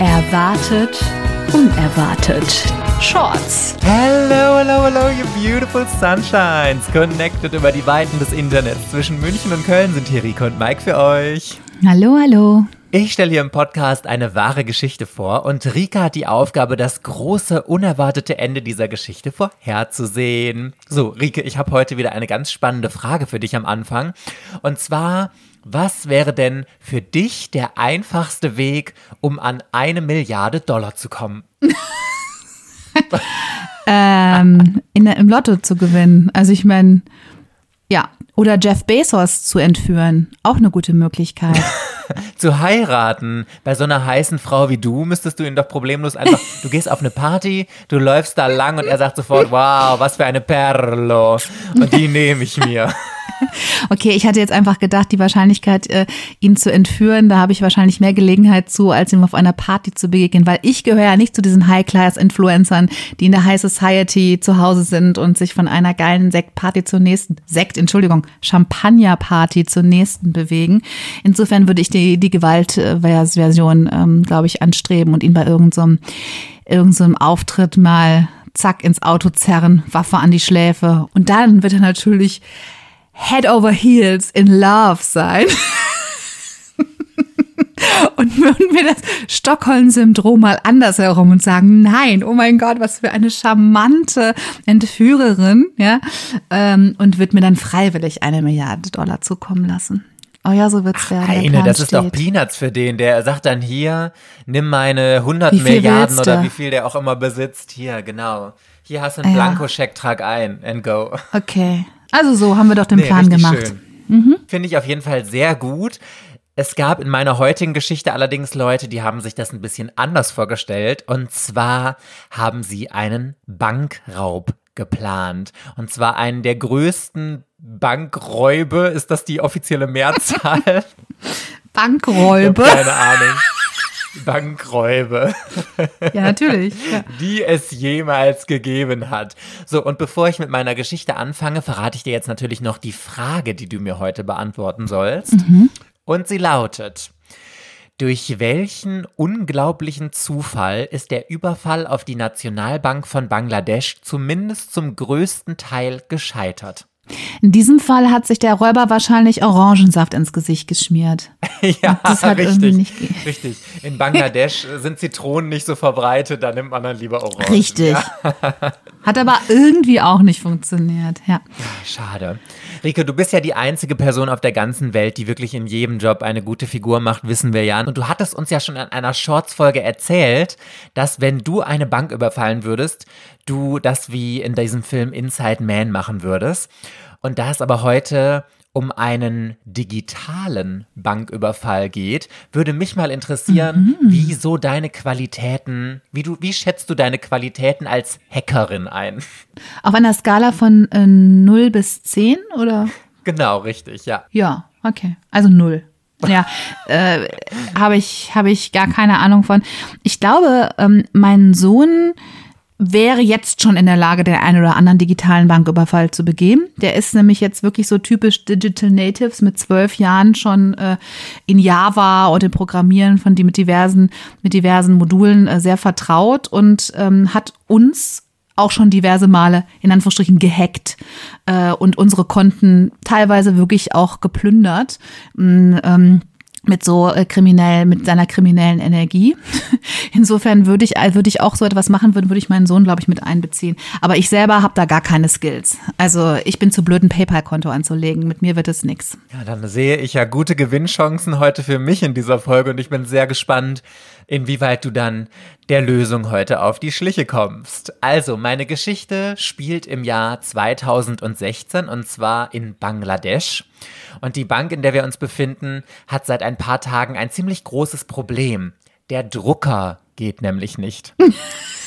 Erwartet, unerwartet. Shorts. Hello, hello, hello, you beautiful sunshines. Connected über die Weiten des Internets. Zwischen München und Köln sind hier Rico und Mike für euch. Hallo, hallo. Ich stelle hier im Podcast eine wahre Geschichte vor und Rika hat die Aufgabe, das große, unerwartete Ende dieser Geschichte vorherzusehen. So, Rike, ich habe heute wieder eine ganz spannende Frage für dich am Anfang. Und zwar, was wäre denn für dich der einfachste Weg, um an eine Milliarde Dollar zu kommen? ähm, in im Lotto zu gewinnen. Also ich meine, ja. Oder Jeff Bezos zu entführen. Auch eine gute Möglichkeit. zu heiraten. Bei so einer heißen Frau wie du müsstest du ihn doch problemlos einfach, du gehst auf eine Party, du läufst da lang und er sagt sofort, wow, was für eine Perlo. Und die nehme ich mir. Okay, ich hatte jetzt einfach gedacht, die Wahrscheinlichkeit, äh, ihn zu entführen, da habe ich wahrscheinlich mehr Gelegenheit zu, als ihm auf einer Party zu begegnen, weil ich gehöre ja nicht zu diesen High-Class-Influencern, die in der High Society zu Hause sind und sich von einer geilen Sektparty zur nächsten, Sekt, Entschuldigung, Champagner-Party zur nächsten bewegen. Insofern würde ich die, die Gewaltversion, ähm, glaube ich, anstreben und ihn bei irgendeinem so irgendeinem so Auftritt mal zack ins Auto zerren, Waffe an die Schläfe. Und dann wird er natürlich head over heels in love sein. und würden wir das Stockholm-Syndrom mal andersherum und sagen, nein, oh mein Gott, was für eine charmante Entführerin, ja, ähm, und wird mir dann freiwillig eine Milliarde Dollar zukommen lassen. Oh ja, so wird's werden. Eine, das ist doch Peanuts für den. Der sagt dann hier, nimm meine 100 Milliarden oder wie viel der auch immer besitzt. Hier, genau. Hier hast du einen ja. Blankoscheck, trag ein and go. Okay. Also so haben wir doch den nee, Plan gemacht. Mhm. Finde ich auf jeden Fall sehr gut. Es gab in meiner heutigen Geschichte allerdings Leute, die haben sich das ein bisschen anders vorgestellt. Und zwar haben sie einen Bankraub geplant. Und zwar einen der größten Bankräube. Ist das die offizielle Mehrzahl? Bankräube? keine Ahnung. Bankräube. Ja, natürlich. Ja. Die es jemals gegeben hat. So, und bevor ich mit meiner Geschichte anfange, verrate ich dir jetzt natürlich noch die Frage, die du mir heute beantworten sollst. Mhm. Und sie lautet. Durch welchen unglaublichen Zufall ist der Überfall auf die Nationalbank von Bangladesch zumindest zum größten Teil gescheitert? In diesem Fall hat sich der Räuber wahrscheinlich Orangensaft ins Gesicht geschmiert. ja, das hat richtig. Nicht richtig. In Bangladesch sind Zitronen nicht so verbreitet, da nimmt man dann lieber Orangen. Richtig. Ja. Hat aber irgendwie auch nicht funktioniert. Ja. Schade. Rike, du bist ja die einzige Person auf der ganzen Welt, die wirklich in jedem Job eine gute Figur macht, wissen wir ja. Und du hattest uns ja schon in einer Shorts-Folge erzählt, dass wenn du eine Bank überfallen würdest, du das wie in diesem Film Inside Man machen würdest. Und da es aber heute um einen digitalen Banküberfall geht, würde mich mal interessieren, mhm. wie so deine Qualitäten, wie du, wie schätzt du deine Qualitäten als Hackerin ein? Auf einer Skala von äh, 0 bis 10 oder? Genau, richtig, ja. Ja, okay. Also 0. Ja, äh, habe ich, hab ich gar keine Ahnung von. Ich glaube, ähm, mein Sohn wäre jetzt schon in der Lage, den einen oder anderen digitalen Banküberfall zu begehen. Der ist nämlich jetzt wirklich so typisch Digital Natives mit zwölf Jahren schon äh, in Java und im Programmieren von die mit diversen, mit diversen Modulen äh, sehr vertraut und ähm, hat uns auch schon diverse Male in Anführungsstrichen gehackt äh, und unsere Konten teilweise wirklich auch geplündert. Mm, ähm, mit so äh, kriminell, mit seiner kriminellen Energie. Insofern würde ich, würde ich auch so etwas machen, würde, würde ich meinen Sohn, glaube ich, mit einbeziehen. Aber ich selber habe da gar keine Skills. Also ich bin zu blöd, ein PayPal-Konto anzulegen. Mit mir wird es nichts. Ja, dann sehe ich ja gute Gewinnchancen heute für mich in dieser Folge und ich bin sehr gespannt, inwieweit du dann der Lösung heute auf die Schliche kommst. Also, meine Geschichte spielt im Jahr 2016 und zwar in Bangladesch. Und die Bank, in der wir uns befinden, hat seit ein paar Tagen ein ziemlich großes Problem. Der Drucker geht nämlich nicht.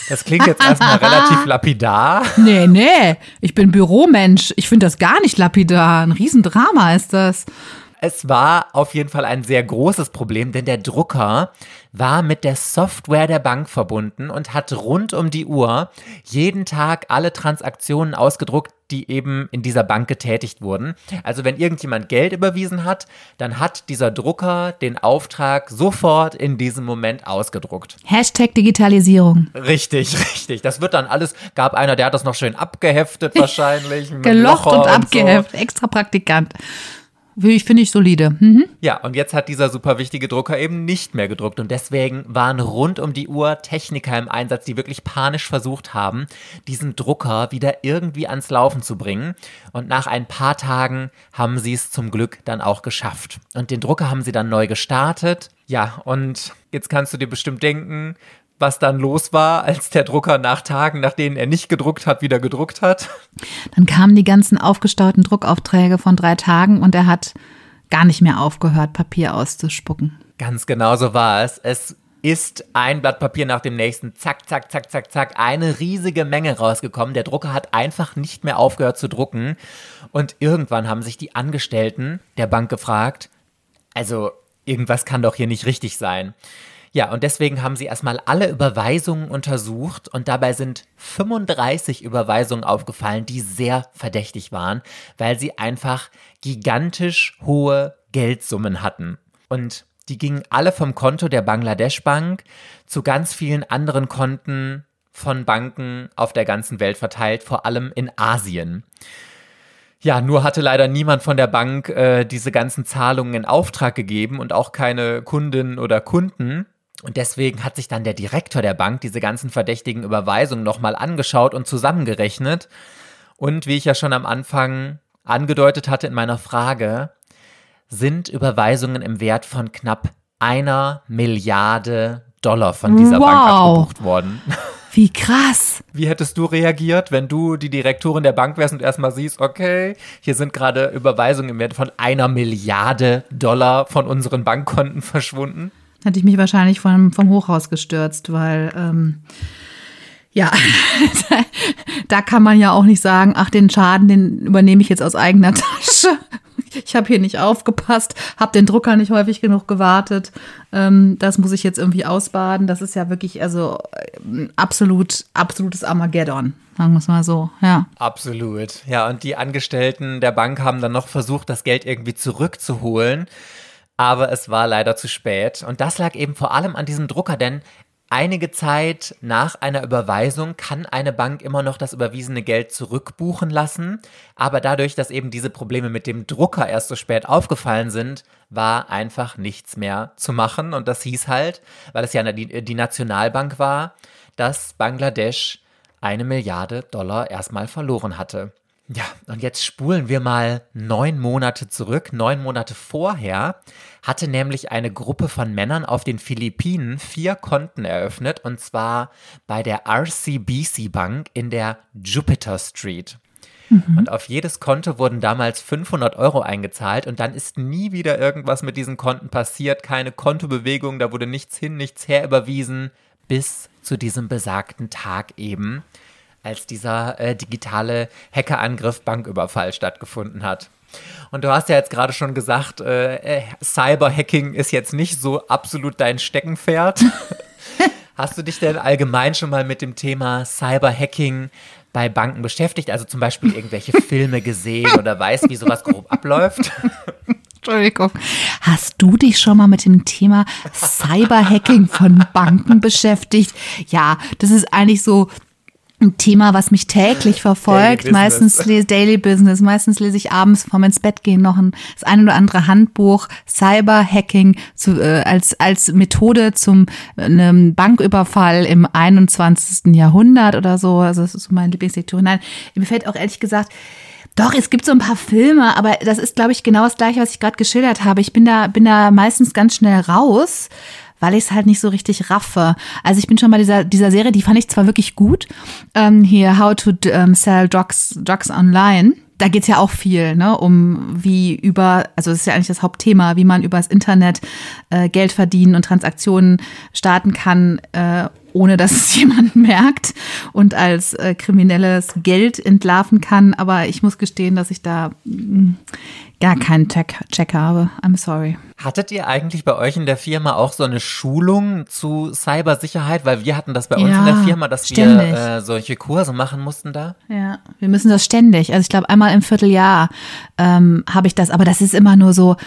Das klingt jetzt erstmal relativ lapidar. Nee, nee, ich bin Büromensch. Ich finde das gar nicht lapidar. Ein Riesendrama ist das. Es war auf jeden Fall ein sehr großes Problem, denn der Drucker war mit der Software der Bank verbunden und hat rund um die Uhr jeden Tag alle Transaktionen ausgedruckt, die eben in dieser Bank getätigt wurden. Also wenn irgendjemand Geld überwiesen hat, dann hat dieser Drucker den Auftrag sofort in diesem Moment ausgedruckt. Hashtag Digitalisierung. Richtig, richtig. Das wird dann alles, gab einer, der hat das noch schön abgeheftet wahrscheinlich. Gelocht und, und abgeheftet, so. extra Praktikant. Ich finde ich solide. Mhm. Ja, und jetzt hat dieser super wichtige Drucker eben nicht mehr gedruckt und deswegen waren rund um die Uhr Techniker im Einsatz, die wirklich panisch versucht haben, diesen Drucker wieder irgendwie ans Laufen zu bringen. Und nach ein paar Tagen haben sie es zum Glück dann auch geschafft. Und den Drucker haben sie dann neu gestartet. Ja, und jetzt kannst du dir bestimmt denken, was dann los war, als der Drucker nach Tagen, nach denen er nicht gedruckt hat, wieder gedruckt hat. Dann kamen die ganzen aufgestauten Druckaufträge von drei Tagen und er hat gar nicht mehr aufgehört, Papier auszuspucken. Ganz genau so war es. Es ist ein Blatt Papier nach dem nächsten, zack, zack, zack, zack, zack, eine riesige Menge rausgekommen. Der Drucker hat einfach nicht mehr aufgehört zu drucken. Und irgendwann haben sich die Angestellten der Bank gefragt, also irgendwas kann doch hier nicht richtig sein. Ja, und deswegen haben sie erstmal alle Überweisungen untersucht und dabei sind 35 Überweisungen aufgefallen, die sehr verdächtig waren, weil sie einfach gigantisch hohe Geldsummen hatten. Und die gingen alle vom Konto der Bangladesch Bank zu ganz vielen anderen Konten von Banken auf der ganzen Welt verteilt, vor allem in Asien. Ja, nur hatte leider niemand von der Bank äh, diese ganzen Zahlungen in Auftrag gegeben und auch keine Kundinnen oder Kunden. Und deswegen hat sich dann der Direktor der Bank diese ganzen verdächtigen Überweisungen nochmal angeschaut und zusammengerechnet. Und wie ich ja schon am Anfang angedeutet hatte in meiner Frage, sind Überweisungen im Wert von knapp einer Milliarde Dollar von dieser wow. Bank abgebucht worden. Wie krass. Wie hättest du reagiert, wenn du die Direktorin der Bank wärst und erstmal siehst, okay, hier sind gerade Überweisungen im Wert von einer Milliarde Dollar von unseren Bankkonten verschwunden? Hätte ich mich wahrscheinlich vom, vom Hochhaus gestürzt, weil ähm, ja, da kann man ja auch nicht sagen, ach, den Schaden, den übernehme ich jetzt aus eigener Tasche. Ich habe hier nicht aufgepasst, habe den Drucker nicht häufig genug gewartet. Ähm, das muss ich jetzt irgendwie ausbaden. Das ist ja wirklich also äh, absolut, absolutes Armageddon. Sagen wir es mal so, ja. Absolut. Ja, und die Angestellten der Bank haben dann noch versucht, das Geld irgendwie zurückzuholen aber es war leider zu spät. Und das lag eben vor allem an diesem Drucker, denn einige Zeit nach einer Überweisung kann eine Bank immer noch das überwiesene Geld zurückbuchen lassen. Aber dadurch, dass eben diese Probleme mit dem Drucker erst so spät aufgefallen sind, war einfach nichts mehr zu machen. Und das hieß halt, weil es ja die, Nationalbank war, dass Bangladesch eine Milliarde Dollar erstmal verloren hatte. Ja, und jetzt spulen wir mal neun Monate zurück. Neun Monate vorher hatte nämlich eine Gruppe von Männern auf den Philippinen vier Konten eröffnet und zwar bei der RCBC Bank in der Jupiter Street. Mhm. Und auf jedes Konto wurden damals 500 Euro eingezahlt und dann ist nie wieder irgendwas mit diesen Konten passiert, keine Kontobewegung, da wurde nichts hin, nichts her überwiesen, bis zu diesem besagten Tag eben als dieser äh, digitale Hackerangriff Banküberfall stattgefunden hat. Und du hast ja jetzt gerade schon gesagt, äh, äh Cyberhacking ist jetzt nicht so absolut dein Steckenpferd. hast du dich denn allgemein schon mal mit dem Thema Cyberhacking bei Banken beschäftigt? Also zum Beispiel irgendwelche Filme gesehen oder weißt, wie sowas grob abläuft? Entschuldigung. Hast du dich schon mal mit dem Thema Cyberhacking von Banken beschäftigt? Ja, das ist eigentlich so ein Thema, was mich täglich verfolgt. Daily meistens lese Daily Business. Meistens lese ich abends vorm ins Bett gehen noch ein, das ein oder andere Handbuch Cyberhacking zu, äh, als als Methode zum einem Banküberfall im 21. Jahrhundert oder so. Also das ist mein Lieblingslektüre. Nein, mir fällt auch ehrlich gesagt doch, es gibt so ein paar Filme, aber das ist, glaube ich, genau das Gleiche, was ich gerade geschildert habe. Ich bin da, bin da meistens ganz schnell raus, weil ich es halt nicht so richtig raffe. Also ich bin schon bei dieser, dieser Serie, die fand ich zwar wirklich gut, ähm, hier How to um, ähm, Sell Drugs, Drugs Online da geht's ja auch viel, ne, um wie über, also das ist ja eigentlich das Hauptthema, wie man übers Internet äh, Geld verdienen und Transaktionen starten kann, äh, ohne dass es jemand merkt und als äh, kriminelles Geld entlarven kann. Aber ich muss gestehen, dass ich da mh, mm, gar keinen Check, Check habe. I'm sorry. Hattet ihr eigentlich bei euch in der Firma auch so eine Schulung zu Cybersicherheit? Weil wir hatten das bei uns ja, in der Firma, dass ständig. wir äh, solche Kurse machen mussten da. Ja, wir müssen das ständig. Also ich glaube, einmal im Vierteljahr ähm, habe ich das, aber das ist immer nur so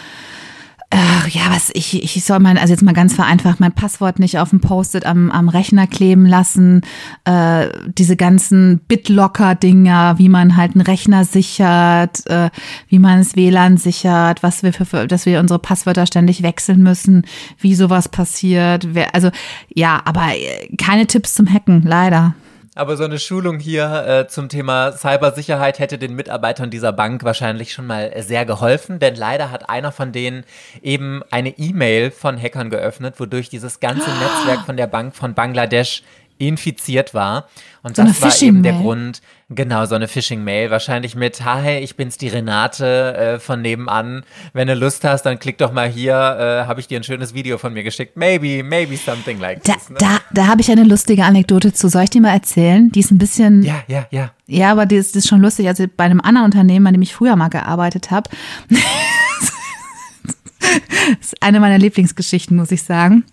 Ach, ja, was ich, ich soll mein, also jetzt mal ganz vereinfacht, mein Passwort nicht auf dem Post-it am, am Rechner kleben lassen, äh, diese ganzen BitLocker-Dinger, wie man halt einen Rechner sichert, äh, wie man das WLAN sichert, was wir für, dass wir unsere Passwörter ständig wechseln müssen, wie sowas passiert. Wer, also ja, aber äh, keine Tipps zum Hacken, leider. Aber so eine Schulung hier äh, zum Thema Cybersicherheit hätte den Mitarbeitern dieser Bank wahrscheinlich schon mal sehr geholfen, denn leider hat einer von denen eben eine E-Mail von Hackern geöffnet, wodurch dieses ganze Netzwerk von der Bank von Bangladesch infiziert war. Und so das war eben der Grund, genau, so eine Phishing-Mail. Wahrscheinlich mit, hi, ich bin's, die Renate äh, von nebenan. Wenn du Lust hast, dann klick doch mal hier, äh, habe ich dir ein schönes Video von mir geschickt. Maybe, maybe something like da, this. Ne? Da, da habe ich eine lustige Anekdote zu. Soll ich die mal erzählen? Die ist ein bisschen. Ja, ja, ja. Ja, aber die ist, die ist schon lustig. Also bei einem anderen Unternehmen, an dem ich früher mal gearbeitet habe. das ist eine meiner Lieblingsgeschichten, muss ich sagen.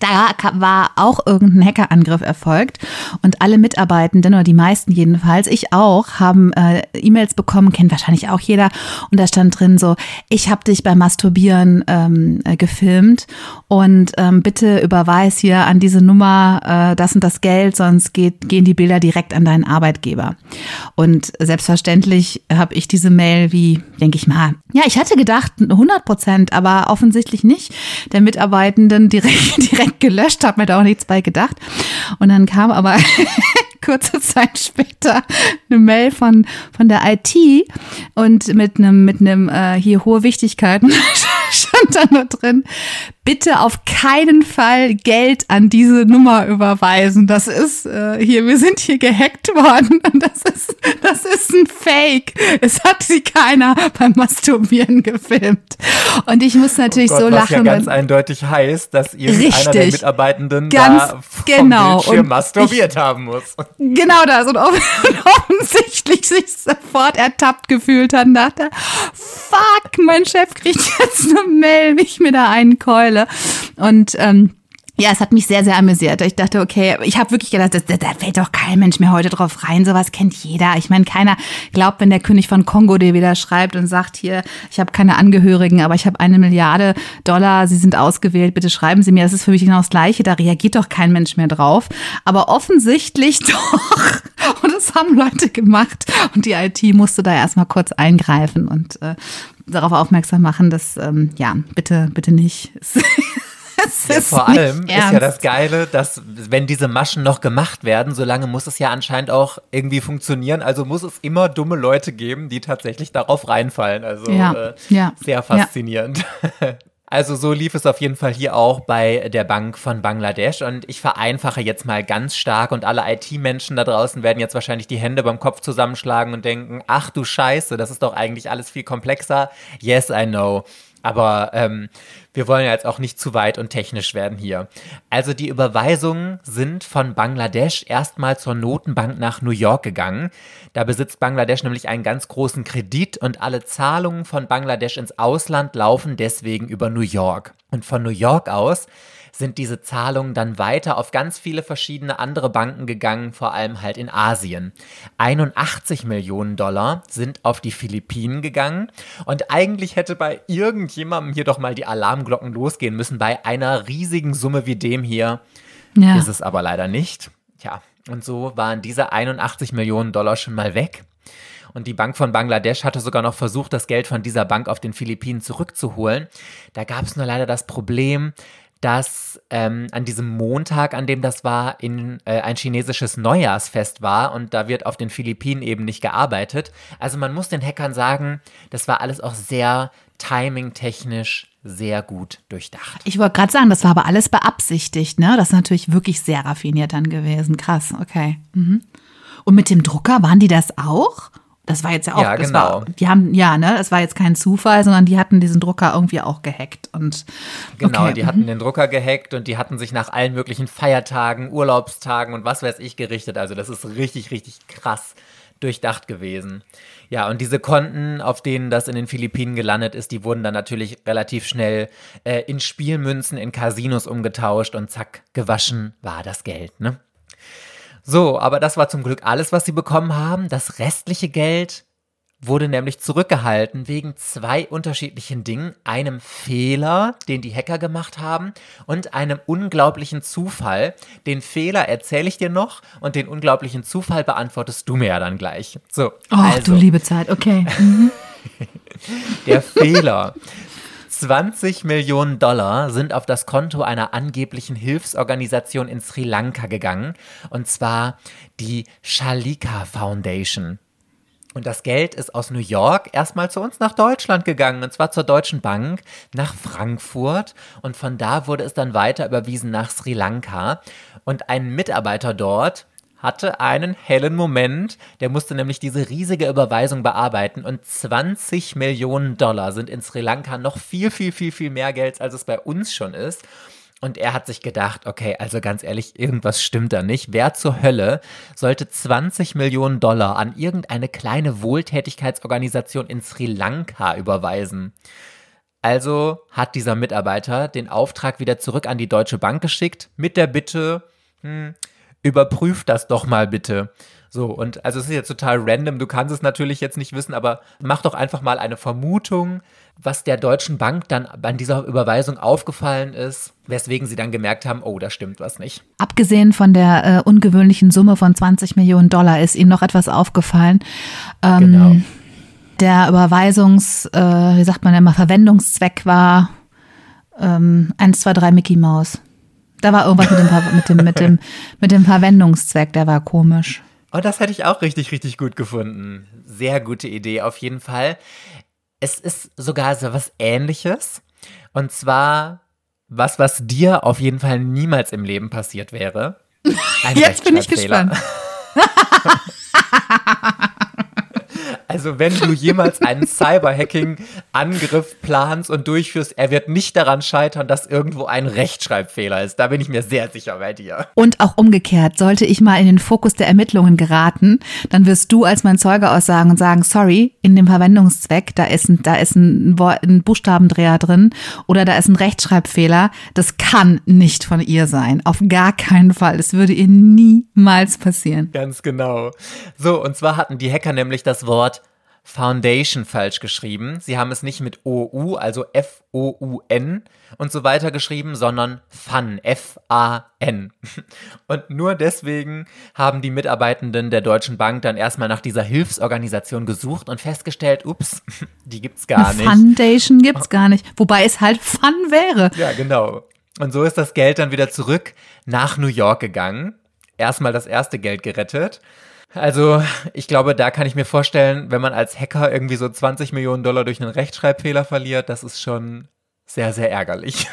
Da war auch irgendein Hackerangriff erfolgt und alle Mitarbeitenden oder die meisten jedenfalls, ich auch, haben äh, E-Mails bekommen, kennt wahrscheinlich auch jeder und da stand drin so, ich habe dich beim Masturbieren ähm, äh, gefilmt und ähm, bitte überweis hier an diese Nummer äh, das und das Geld, sonst geht, gehen die Bilder direkt an deinen Arbeitgeber. Und selbstverständlich habe ich diese Mail wie, denke ich mal, ja, ich hatte gedacht 100 Prozent, aber offensichtlich nicht der Mitarbeitenden direkt, direkt direkt gelöscht, habe mir da auch nichts bei gedacht. Und dann kam aber kurze Zeit später eine Mail von, von der IT und mit einem, mit einem äh, hier hohe Wichtigkeit stand da nur drin, bitte auf keinen Fall Geld an diese Nummer überweisen. Das ist äh, hier, wir sind hier gehackt worden und das ist, das ist ein Fake. Es hat sie keiner beim Masturbieren gefilmt. Und ich muss natürlich oh Gott, so lachen. Was ja ganz eindeutig heißt, dass irgendeiner der Mitarbeitenden ganz da vom genau. Bildschirm masturbiert ich, haben muss. Genau das. Und offensichtlich sich sofort ertappt gefühlt hat und dachte, fuck, mein Chef kriegt jetzt eine Mail, wie ich mir da einen keule. Und ähm, ja, es hat mich sehr, sehr amüsiert. Ich dachte, okay, ich habe wirklich gedacht, da, da fällt doch kein Mensch mehr heute drauf rein. Sowas kennt jeder. Ich meine, keiner glaubt, wenn der König von Kongo dir wieder schreibt und sagt, hier, ich habe keine Angehörigen, aber ich habe eine Milliarde Dollar, Sie sind ausgewählt, bitte schreiben Sie mir. Das ist für mich genau das Gleiche. Da reagiert doch kein Mensch mehr drauf. Aber offensichtlich doch. Und das haben Leute gemacht. Und die IT musste da erstmal kurz eingreifen und äh, darauf aufmerksam machen, dass, ähm, ja, bitte, bitte nicht. ja, vor allem ist ja das Geile, dass wenn diese Maschen noch gemacht werden, solange muss es ja anscheinend auch irgendwie funktionieren. Also muss es immer dumme Leute geben, die tatsächlich darauf reinfallen. Also ja, äh, ja, sehr faszinierend. Also so lief es auf jeden Fall hier auch bei der Bank von Bangladesch und ich vereinfache jetzt mal ganz stark und alle IT-Menschen da draußen werden jetzt wahrscheinlich die Hände beim Kopf zusammenschlagen und denken, ach du Scheiße, das ist doch eigentlich alles viel komplexer. Yes, I know. Aber ähm, wir wollen ja jetzt auch nicht zu weit und technisch werden hier. Also die Überweisungen sind von Bangladesch erstmal zur Notenbank nach New York gegangen. Da besitzt Bangladesch nämlich einen ganz großen Kredit und alle Zahlungen von Bangladesch ins Ausland laufen deswegen über New York. Und von New York aus sind diese Zahlungen dann weiter auf ganz viele verschiedene andere Banken gegangen, vor allem halt in Asien. 81 Millionen Dollar sind auf die Philippinen gegangen und eigentlich hätte bei irgendjemandem hier doch mal die Alarmglocken losgehen müssen. Bei einer riesigen Summe wie dem hier ja. ist es aber leider nicht. Tja, und so waren diese 81 Millionen Dollar schon mal weg. Und die Bank von Bangladesch hatte sogar noch versucht, das Geld von dieser Bank auf den Philippinen zurückzuholen. Da gab es nur leider das Problem, dass ähm, an diesem Montag, an dem das war, in, äh, ein chinesisches Neujahrsfest war und da wird auf den Philippinen eben nicht gearbeitet. Also man muss den Hackern sagen, das war alles auch sehr timing-technisch sehr gut durchdacht. Ich wollte gerade sagen, das war aber alles beabsichtigt, ne? Das ist natürlich wirklich sehr raffiniert dann gewesen. Krass, okay. Mhm. Und mit dem Drucker waren die das auch? Das war jetzt ja auch, Ja, das genau. war, die haben, ja, ne, das war jetzt kein Zufall, sondern die hatten diesen Drucker irgendwie auch gehackt und Genau, okay. mhm. die hatten den Drucker gehackt und die hatten sich nach allen möglichen Feiertagen, Urlaubstagen und was weiß ich gerichtet. Also das ist richtig, richtig krass durchdacht gewesen. Ja, und diese Konten, auf denen das in den Philippinen gelandet ist, die wurden dann natürlich relativ schnell äh, in Spielmünzen, in Casinos umgetauscht und zack, gewaschen war das Geld, ne? So, aber das war zum Glück alles, was sie bekommen haben. Das restliche Geld wurde nämlich zurückgehalten wegen zwei unterschiedlichen Dingen. Einem Fehler, den die Hacker gemacht haben, und einem unglaublichen Zufall. Den Fehler erzähle ich dir noch und den unglaublichen Zufall beantwortest du mir ja dann gleich. So, Oh, also, du liebe Zeit, okay. der Fehler. 20 Millionen Dollar sind auf das Konto einer angeblichen Hilfsorganisation in Sri Lanka gegangen, und zwar die Shalika Foundation. Und das Geld ist aus New York erstmal zu uns nach Deutschland gegangen, und zwar zur Deutschen Bank nach Frankfurt. Und von da wurde es dann weiter überwiesen nach Sri Lanka. Und ein Mitarbeiter dort hatte einen hellen Moment. Der musste nämlich diese riesige Überweisung bearbeiten. Und 20 Millionen Dollar sind in Sri Lanka noch viel, viel, viel, viel mehr Geld, als es bei uns schon ist. Und er hat sich gedacht, okay, also ganz ehrlich, irgendwas stimmt da nicht. Wer zur Hölle sollte 20 Millionen Dollar an irgendeine kleine Wohltätigkeitsorganisation in Sri Lanka überweisen? Also hat dieser Mitarbeiter den Auftrag wieder zurück an die Deutsche Bank geschickt mit der Bitte, hm, überprüf das doch mal bitte. So, und also es ist jetzt total random, du kannst es natürlich jetzt nicht wissen, aber mach doch einfach mal eine Vermutung, was der Deutschen Bank dann an dieser Überweisung aufgefallen ist, weswegen sie dann gemerkt haben, oh, da stimmt was nicht. Abgesehen von der äh, ungewöhnlichen Summe von 20 Millionen Dollar ist Ihnen noch etwas aufgefallen. Ähm, Genau. Der Überweisungs, äh, wie sagt man immer, Verwendungszweck war ähm, 1, 2, 3 Mickey Maus. Da war irgendwas mit dem, mit dem, mit dem, mit dem Verwendungszweck, der war komisch. Oh, das hätte ich auch richtig, richtig gut gefunden. Sehr gute Idee auf jeden Fall. Es ist sogar so was ähnliches. Und zwar was, was dir auf jeden Fall niemals im Leben passiert wäre. Ein Jetzt bin ich gespannt. Also wenn du jemals einen Cyberhacking-Angriff planst und durchführst, er wird nicht daran scheitern, dass irgendwo ein Rechtschreibfehler ist. Da bin ich mir sehr sicher bei dir. Und auch umgekehrt, sollte ich mal in den Fokus der Ermittlungen geraten, dann wirst du als mein Zeuge aussagen und sagen, sorry, in dem Verwendungszweck, da ist ein, da ist ein, ein Buchstabendreher drin oder da ist ein Rechtschreibfehler. Das kann nicht von ihr sein. Auf gar keinen Fall. Das würde ihr niemals passieren. Ganz genau. So, und zwar hatten die Hacker nämlich das Wort Foundation falsch geschrieben. Sie haben es nicht mit OU, also F-O-U-N und so weiter geschrieben, sondern FUN, F-A-N. Und nur deswegen haben die Mitarbeitenden der Deutschen Bank dann erstmal nach dieser Hilfsorganisation gesucht und festgestellt, ups, die gibt's gar Eine nicht. Foundation gibt's gar nicht. Wobei es halt Fun wäre. Ja, genau. Und so ist das Geld dann wieder zurück nach New York gegangen. Erstmal das erste Geld gerettet. Also, ich glaube, da kann ich mir vorstellen, wenn man als Hacker irgendwie so 20 Millionen Dollar durch einen Rechtschreibfehler verliert, das ist schon sehr, sehr ärgerlich.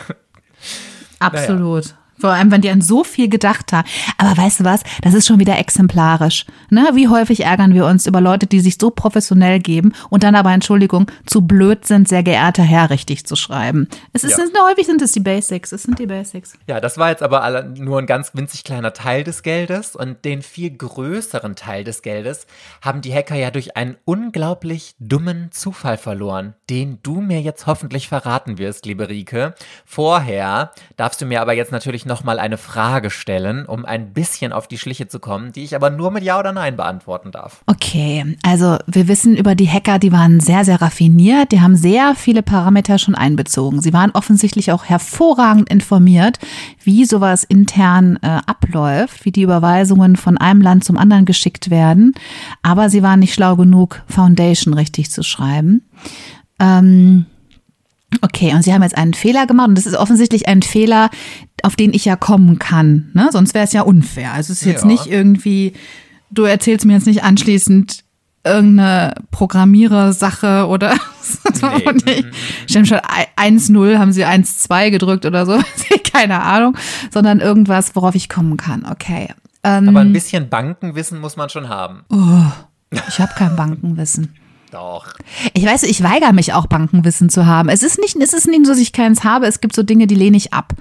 Absolut. Vor allem, wenn die an so viel gedacht haben. Aber weißt du was? Das ist schon wieder exemplarisch. Ne? Wie häufig ärgern wir uns über Leute, die sich so professionell geben und dann aber, Entschuldigung, zu blöd sind, sehr geehrter Herr richtig zu schreiben. Es ist, Ja. sind, häufig sind es die Basics. Es sind die Basics. Ja, das war jetzt aber nur ein ganz winzig kleiner Teil des Geldes und den viel größeren Teil des Geldes haben die Hacker ja durch einen unglaublich dummen Zufall verloren, den du mir jetzt hoffentlich verraten wirst, liebe Rike. Vorher darfst du mir aber jetzt natürlich noch mal eine Frage stellen, um ein bisschen auf die Schliche zu kommen, die ich aber nur mit Ja oder Nein beantworten darf. Okay, also wir wissen über die Hacker, die waren sehr, sehr raffiniert. Die haben sehr viele Parameter schon einbezogen. Sie waren offensichtlich auch hervorragend informiert, wie sowas intern äh, abläuft, wie die Überweisungen von einem Land zum anderen geschickt werden. Aber sie waren nicht schlau genug, Foundation richtig zu schreiben. Ähm, Okay, und Sie haben jetzt einen Fehler gemacht und das ist offensichtlich ein Fehler, auf den ich ja kommen kann. Ne? Sonst wäre es ja unfair. Also es ist jetzt Ja. nicht irgendwie, du erzählst mir jetzt nicht anschließend irgendeine Programmierersache oder so. Nee. Mir schon 1-0, haben sie 1-2 gedrückt oder so, keine Ahnung, sondern irgendwas, worauf ich kommen kann. Okay. Ähm, Aber ein bisschen Bankenwissen muss man schon haben. Ich habe kein Bankenwissen. Doch. Ich weiß, ich weigere mich auch, Bankenwissen zu haben. Es ist nicht, es ist nicht so, dass ich keins habe. Es gibt so Dinge, die lehne ich ab.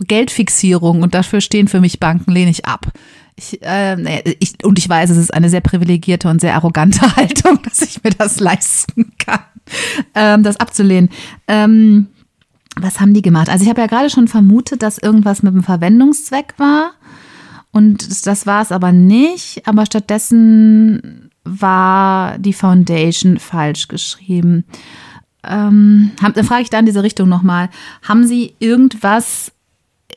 Geldfixierung und dafür stehen für mich Banken, lehne ich ab. Ich, äh, ich, und ich weiß, es ist eine sehr privilegierte und sehr arrogante Haltung, dass ich mir das leisten kann, ähm, das abzulehnen. Ähm, was haben die gemacht? Also ich habe ja gerade schon vermutet, dass irgendwas mit dem Verwendungszweck war. Und das war es aber nicht. Aber stattdessen war die Foundation falsch geschrieben. Ähm, dann frage ich da in diese Richtung nochmal. Haben Sie irgendwas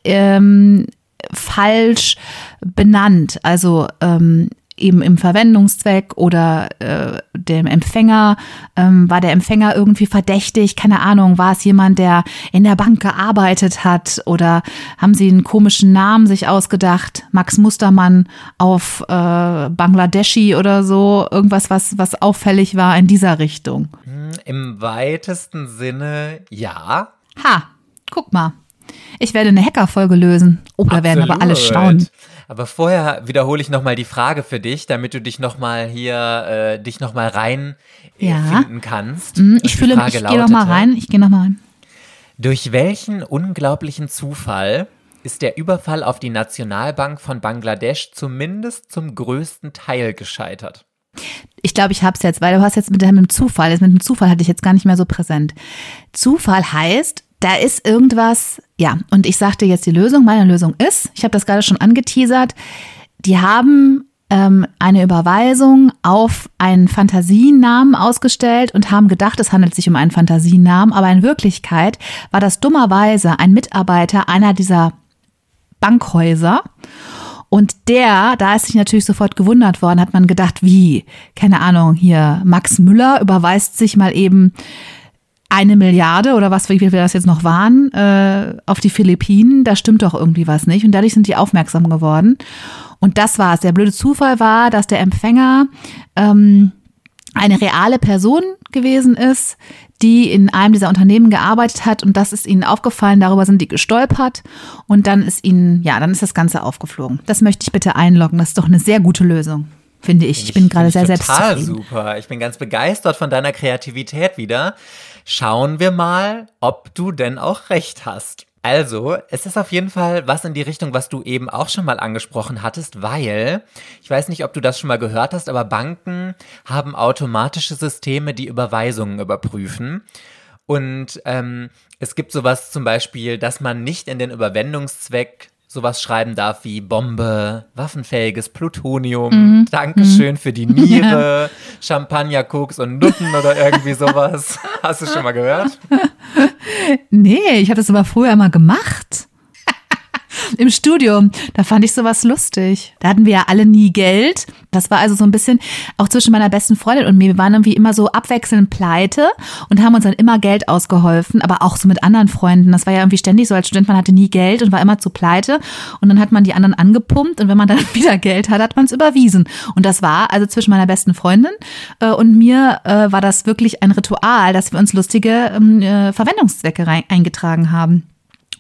ähm, falsch benannt? Also ähm, eben im Verwendungszweck oder äh, dem Empfänger, ähm, war der Empfänger irgendwie verdächtig, keine Ahnung, war es jemand, der in der Bank gearbeitet hat oder haben sie einen komischen Namen sich ausgedacht, Max Mustermann auf äh, Bangladeschi oder so, irgendwas, was, was auffällig war in dieser Richtung? Hm, Im weitesten Sinne ja. Ha, guck mal. Ich werde eine Hackerfolge lösen. Oh, da werden aber alle staunen. Aber vorher wiederhole ich nochmal die Frage für dich, damit du dich nochmal hier, äh, dich nochmal rein äh, Ja. finden kannst. Hm, Ich fühle mich, ich gehe noch mal lautete, rein. Ich gehe noch mal rein. Durch welchen unglaublichen Zufall ist der Überfall auf die Nationalbank von Bangladesch zumindest zum größten Teil gescheitert? Ich glaube, ich habe es jetzt, weil du hast jetzt mit dem Zufall, das mit dem Zufall hatte ich jetzt gar nicht mehr so präsent. Zufall heißt, da ist irgendwas, ja, und ich sagte jetzt die Lösung. Meine Lösung ist, ich habe das gerade schon angeteasert, die haben ähm, eine Überweisung auf einen Fantasienamen ausgestellt und haben gedacht, es handelt sich um einen Fantasienamen, aber in Wirklichkeit war das dummerweise ein Mitarbeiter einer dieser Bankhäuser. Und der, da ist sich natürlich sofort gewundert worden, hat man gedacht, wie, keine Ahnung, hier Max Müller überweist sich mal eben eine Milliarde oder was, wie viel das jetzt noch waren, äh, auf die Philippinen, da stimmt doch irgendwie was nicht. Und dadurch sind die aufmerksam geworden. Und das war es. Der blöde Zufall war, dass der Empfänger ähm, eine reale Person gewesen ist, die in einem dieser Unternehmen gearbeitet hat und das ist ihnen aufgefallen, darüber sind die gestolpert und dann ist ihnen, ja, dann ist das Ganze aufgeflogen. Das möchte ich bitte einloggen, das ist doch eine sehr gute Lösung, finde ich. Ich bin gerade sehr ich Total super. Ich bin ganz begeistert von deiner Kreativität wieder. Schauen wir mal, ob du denn auch recht hast. Also, es ist auf jeden Fall was in die Richtung, was du eben auch schon mal angesprochen hattest, weil, ich weiß nicht, ob du das schon mal gehört hast, aber Banken haben automatische Systeme, die Überweisungen überprüfen. Und ähm, es gibt sowas zum Beispiel, dass man nicht in den Überwendungszweck sowas schreiben darf wie Bombe, waffenfähiges Plutonium, Dankeschön für die Niere, Champagner, Koks und Nutten oder irgendwie sowas. Hast du schon mal gehört? Nee, ich habe das aber früher immer gemacht. Im Studium, da fand ich sowas lustig. Da hatten wir ja alle nie Geld. Das war also so ein bisschen auch zwischen meiner besten Freundin und mir. Wir waren irgendwie immer so abwechselnd pleite und haben uns dann immer Geld ausgeholfen, aber auch so mit anderen Freunden. Das war ja irgendwie ständig so als Student, man hatte nie Geld und war immer zu pleite. Und dann hat man die anderen angepumpt und wenn man dann wieder Geld hat, hat man es überwiesen. Und das war also zwischen meiner besten Freundin äh, und mir äh, war das wirklich ein Ritual, dass wir uns lustige ähm, äh, Verwendungszwecke rein, eingetragen haben.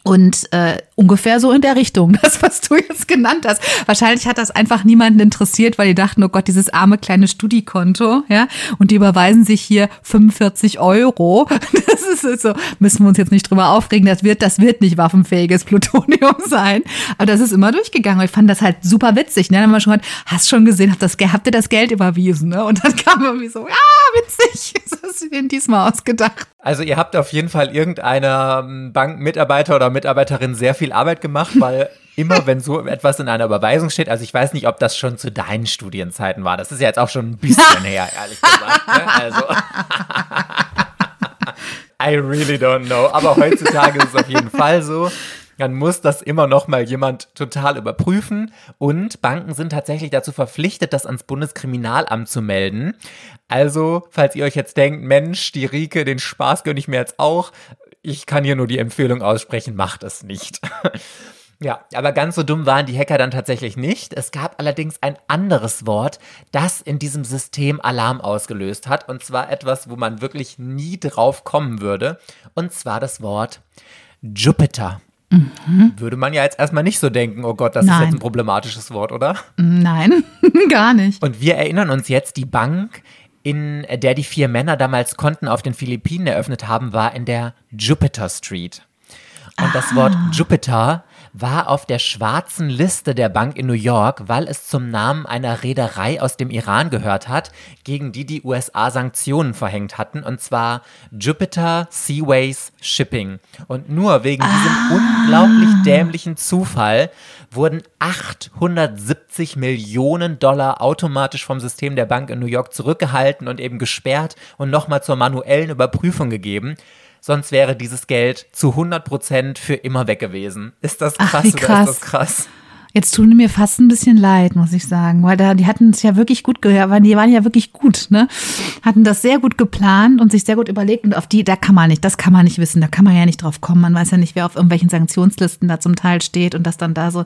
Und äh, ungefähr so in der Richtung, das, was du jetzt genannt hast. Wahrscheinlich hat das einfach niemanden interessiert, weil die dachten, oh Gott, dieses arme kleine Studikonto, ja, und die überweisen sich hier 45 Euro. Das ist so, müssen wir uns jetzt nicht drüber aufregen, das wird, das wird nicht waffenfähiges Plutonium sein. Aber das ist immer durchgegangen. Ich fand das halt super witzig. Ne? Dann haben wir schon gehört, hast schon gesehen, habt, das, habt ihr das Geld überwiesen? Ne? Und dann kam irgendwie so, ja, witzig, was hast du denn diesmal ausgedacht? Also ihr habt auf jeden Fall irgendeiner ähm, Bankmitarbeiter oder Mitarbeiterin sehr viel Arbeit gemacht, weil immer wenn so etwas in einer Überweisung steht, also ich weiß nicht, ob das schon zu deinen Studienzeiten war. Das ist ja jetzt auch schon ein bisschen her, ehrlich gesagt. Ne? Also I really don't know. Aber heutzutage ist es auf jeden Fall so. Dann muss das immer noch mal jemand total überprüfen. Und Banken sind tatsächlich dazu verpflichtet, das ans Bundeskriminalamt zu melden. Also, falls ihr euch jetzt denkt, Mensch, die Rike, den Spaß gönne ich mir jetzt auch. Ich kann hier nur die Empfehlung aussprechen, macht es nicht. Ja, aber ganz so dumm waren die Hacker dann tatsächlich nicht. Es gab allerdings ein anderes Wort, das in diesem System Alarm ausgelöst hat. Und zwar etwas, wo man wirklich nie drauf kommen würde. Und zwar das Wort Jupiter. Würde man ja jetzt erstmal nicht so denken, oh Gott, das ist Nein. jetzt ein problematisches Wort, oder? Nein. Gar nicht. Und wir erinnern uns jetzt, die Bank, in der die vier Männer damals Konten auf den Philippinen eröffnet haben, war in der Jupiter Street. Und das Wort Jupiter war auf der schwarzen Liste der Bank in New York, weil es zum Namen einer Reederei aus dem Iran gehört hat, gegen die die USA Sanktionen verhängt hatten, und zwar Jupiter Seaways Shipping. Und nur wegen diesem unglaublich dämlichen Zufall wurden 870 Millionen Dollar automatisch vom System der Bank in New York zurückgehalten und eben gesperrt und nochmal zur manuellen Überprüfung gegeben. Sonst wäre dieses Geld zu 100 Prozent für immer weg gewesen. Ist das Ach, krass oder krass. ist das krass? Jetzt tun mir fast ein bisschen leid, muss ich sagen, weil da, die hatten es ja wirklich gut gehört, weil die waren ja wirklich gut, ne? Hatten das sehr gut geplant und sich sehr gut überlegt und auf die, da kann man nicht, das kann man nicht wissen, da kann man ja nicht drauf kommen. Man weiß ja nicht, wer auf irgendwelchen Sanktionslisten da zum Teil steht und das dann da so,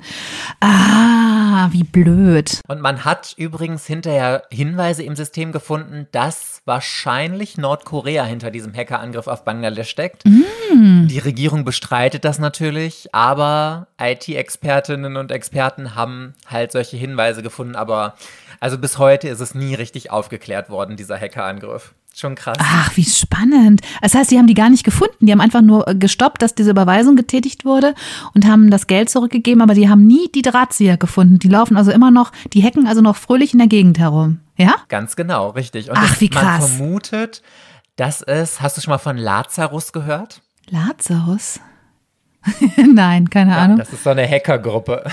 ah, wie blöd. Und man hat übrigens hinterher Hinweise im System gefunden, dass wahrscheinlich Nordkorea hinter diesem Hackerangriff auf Bangladesch steckt. Die Regierung bestreitet das natürlich, aber IT-Expertinnen und Experten haben halt solche Hinweise gefunden. Aber also bis heute ist es nie richtig aufgeklärt worden, dieser Hackerangriff. Schon krass. Ach, wie spannend. Das heißt, die haben die gar nicht gefunden. Die haben einfach nur äh, gestoppt, dass diese Überweisung getätigt wurde und haben das Geld zurückgegeben, aber die haben nie die Drahtzieher gefunden. Die laufen also immer noch, die hacken also noch fröhlich in der Gegend herum. Ja? Ganz genau, richtig. Und Ach, wie man krass. vermutet, dass es, hast du schon mal von Lazarus gehört? Lazarus? Nein, keine Ja, Ahnung. das ist so eine Hackergruppe.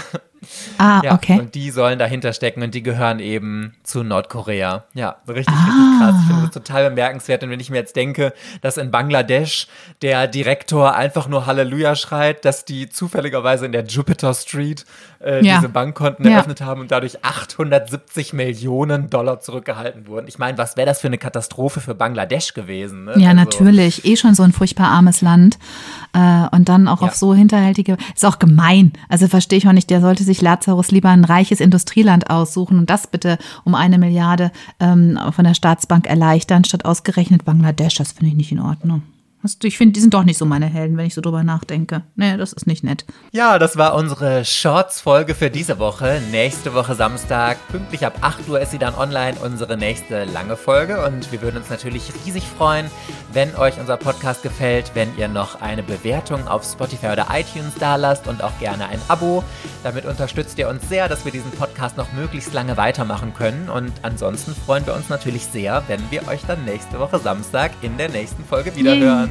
Ah, Ja, okay. und die sollen dahinter stecken und die gehören eben zu Nordkorea. Ja, richtig, Ah. richtig krass. Ich finde das total bemerkenswert. Und wenn ich mir jetzt denke, dass in Bangladesch der Direktor einfach nur Halleluja schreit, dass die zufälligerweise in der Jupiter Street äh, Ja. diese Bankkonten Ja. eröffnet haben und dadurch 870 Millionen Dollar zurückgehalten wurden. Ich meine, was wäre das für eine Katastrophe für Bangladesch gewesen? Ne? Ja, Also- natürlich. Eh schon so ein furchtbar armes Land. Äh, und dann auch auf so hinterhältige. Ist auch gemein. Also verstehe ich auch nicht. Der sollte sich Lazarus lieber ein reiches Industrieland aussuchen und das bitte um eine Milliarde ähm, von der Staatsbank erleichtern, statt ausgerechnet Bangladesch. Das finde ich nicht in Ordnung. Ich finde, die sind doch nicht so meine Helden, wenn ich so drüber nachdenke. Nee, das ist nicht nett. Ja, das war unsere Shorts-Folge für diese Woche. Nächste Woche Samstag, pünktlich ab 8 Uhr ist sie dann online, unsere nächste lange Folge. Und wir würden uns natürlich riesig freuen, wenn euch unser Podcast gefällt, wenn ihr noch eine Bewertung auf Spotify oder iTunes da lasst und auch gerne ein Abo. Damit unterstützt ihr uns sehr, dass wir diesen Podcast noch möglichst lange weitermachen können. Und ansonsten freuen wir uns natürlich sehr, wenn wir euch dann nächste Woche Samstag in der nächsten Folge wiederhören.